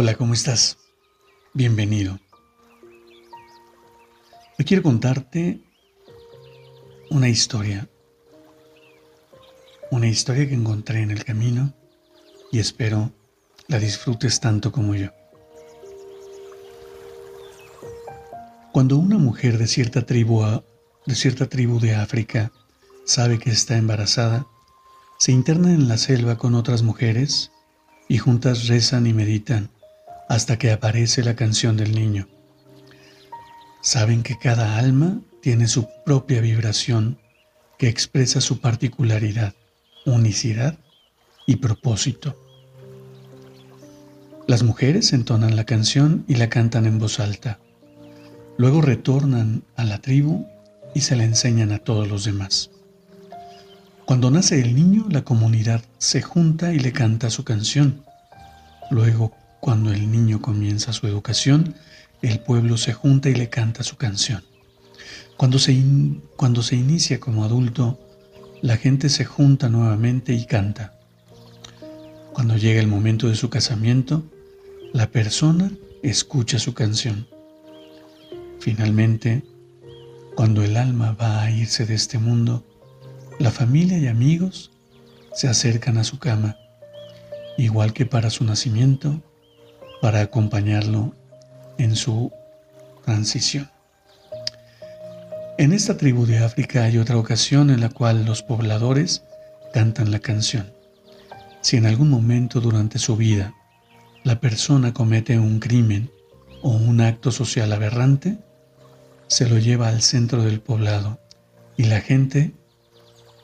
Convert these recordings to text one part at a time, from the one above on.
Hola, ¿cómo estás? Bienvenido. Hoy quiero contarte una historia. Una historia que encontré en el camino y espero la disfrutes tanto como yo. Cuando una mujer de cierta tribu, de cierta tribu de África sabe que está embarazada, se interna en la selva con otras mujeres y juntas rezan y meditan hasta que aparece la canción del niño. Saben que cada alma tiene su propia vibración que expresa su particularidad, unicidad y propósito. Las mujeres entonan la canción y la cantan en voz alta. Luego retornan a la tribu y se la enseñan a todos los demás. Cuando nace el niño, la comunidad se junta y le canta su canción. Luego, cuando el niño comienza su educación, el pueblo se junta y le canta su canción. Cuando se, cuando se inicia como adulto, la gente se junta nuevamente y canta. Cuando llega el momento de su casamiento, la persona escucha su canción. Finalmente, cuando el alma va a irse de este mundo, la familia y amigos se acercan a su cama, igual que para su nacimiento, para acompañarlo en su transición. En esta tribu de África hay otra ocasión en la cual los pobladores cantan la canción. Si en algún momento durante su vida la persona comete un crimen o un acto social aberrante, se lo lleva al centro del poblado y la gente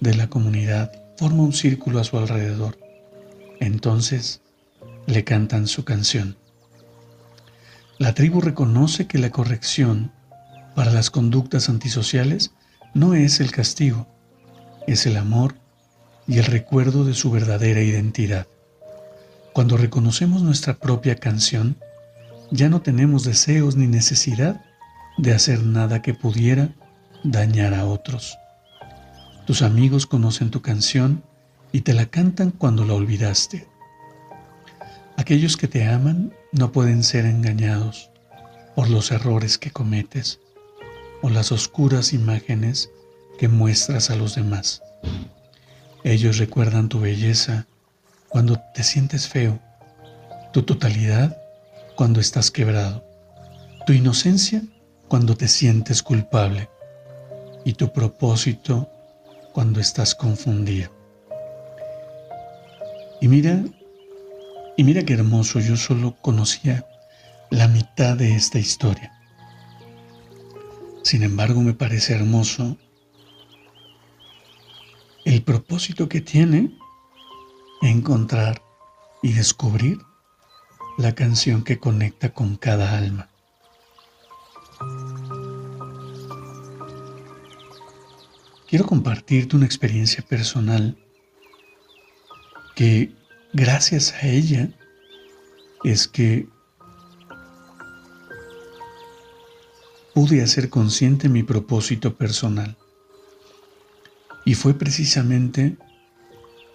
de la comunidad forma un círculo a su alrededor. Entonces le cantan su canción. La tribu reconoce que la corrección para las conductas antisociales no es el castigo, es el amor y el recuerdo de su verdadera identidad. Cuando reconocemos nuestra propia canción, ya no tenemos deseos ni necesidad de hacer nada que pudiera dañar a otros. Tus amigos conocen tu canción y te la cantan cuando la olvidaste. Aquellos que te aman no pueden ser engañados por los errores que cometes o las oscuras imágenes que muestras a los demás. Ellos recuerdan tu belleza cuando te sientes feo, tu totalidad cuando estás quebrado, tu inocencia cuando te sientes culpable y tu propósito cuando estás confundido. Y mira y mira qué hermoso, yo solo conocía la mitad de esta historia. Sin embargo, me parece hermoso el propósito que tiene encontrar y descubrir la canción que conecta con cada alma. Quiero compartirte una experiencia personal que gracias a ella es que pude hacer consciente mi propósito personal. Y fue precisamente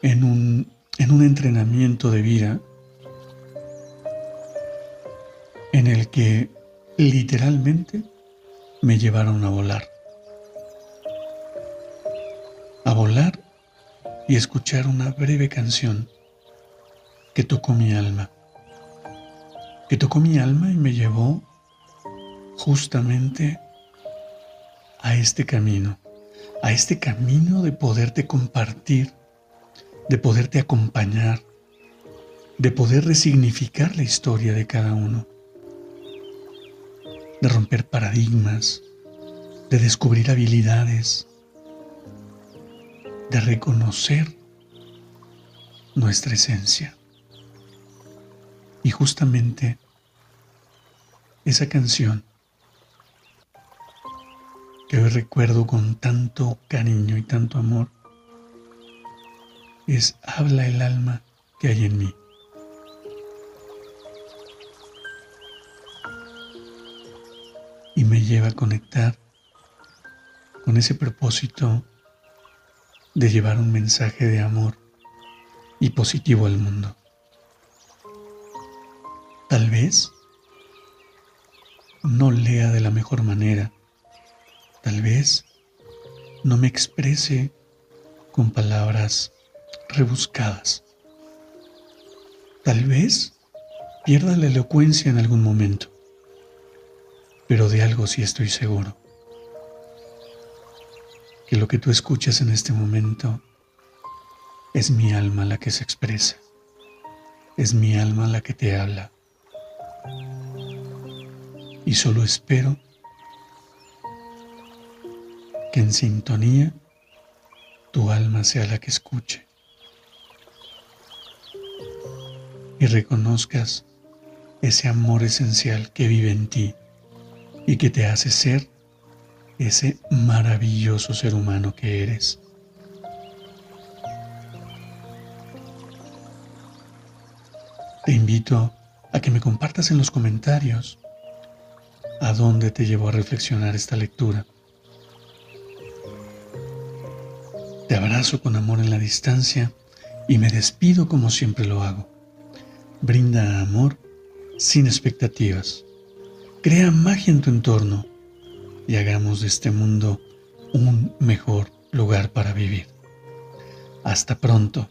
en un, en un entrenamiento de vida en el que literalmente me llevaron a volar. A volar y escuchar una breve canción que tocó mi alma, que tocó mi alma y me llevó justamente a este camino, a este camino de poderte compartir, de poderte acompañar, de poder resignificar la historia de cada uno, de romper paradigmas, de descubrir habilidades, de reconocer nuestra esencia. Y justamente esa canción que hoy recuerdo con tanto cariño y tanto amor es Habla el alma que hay en mí. Y me lleva a conectar con ese propósito de llevar un mensaje de amor y positivo al mundo. Tal vez no lea de la mejor manera, tal vez no me exprese con palabras rebuscadas, tal vez pierda la elocuencia en algún momento, pero de algo sí estoy seguro. Que lo que tú escuchas en este momento es mi alma la que se expresa, es mi alma la que te habla. Y solo espero que en sintonía tu alma sea la que escuche y reconozcas ese amor esencial que vive en ti y que te hace ser ese maravilloso ser humano que eres. Te invito a que me compartas en los comentarios a dónde te llevó a reflexionar esta lectura. Te abrazo con amor en la distancia y me despido como siempre lo hago. Brinda amor sin expectativas. Crea magia en tu entorno y hagamos de este mundo un mejor lugar para vivir. Hasta pronto.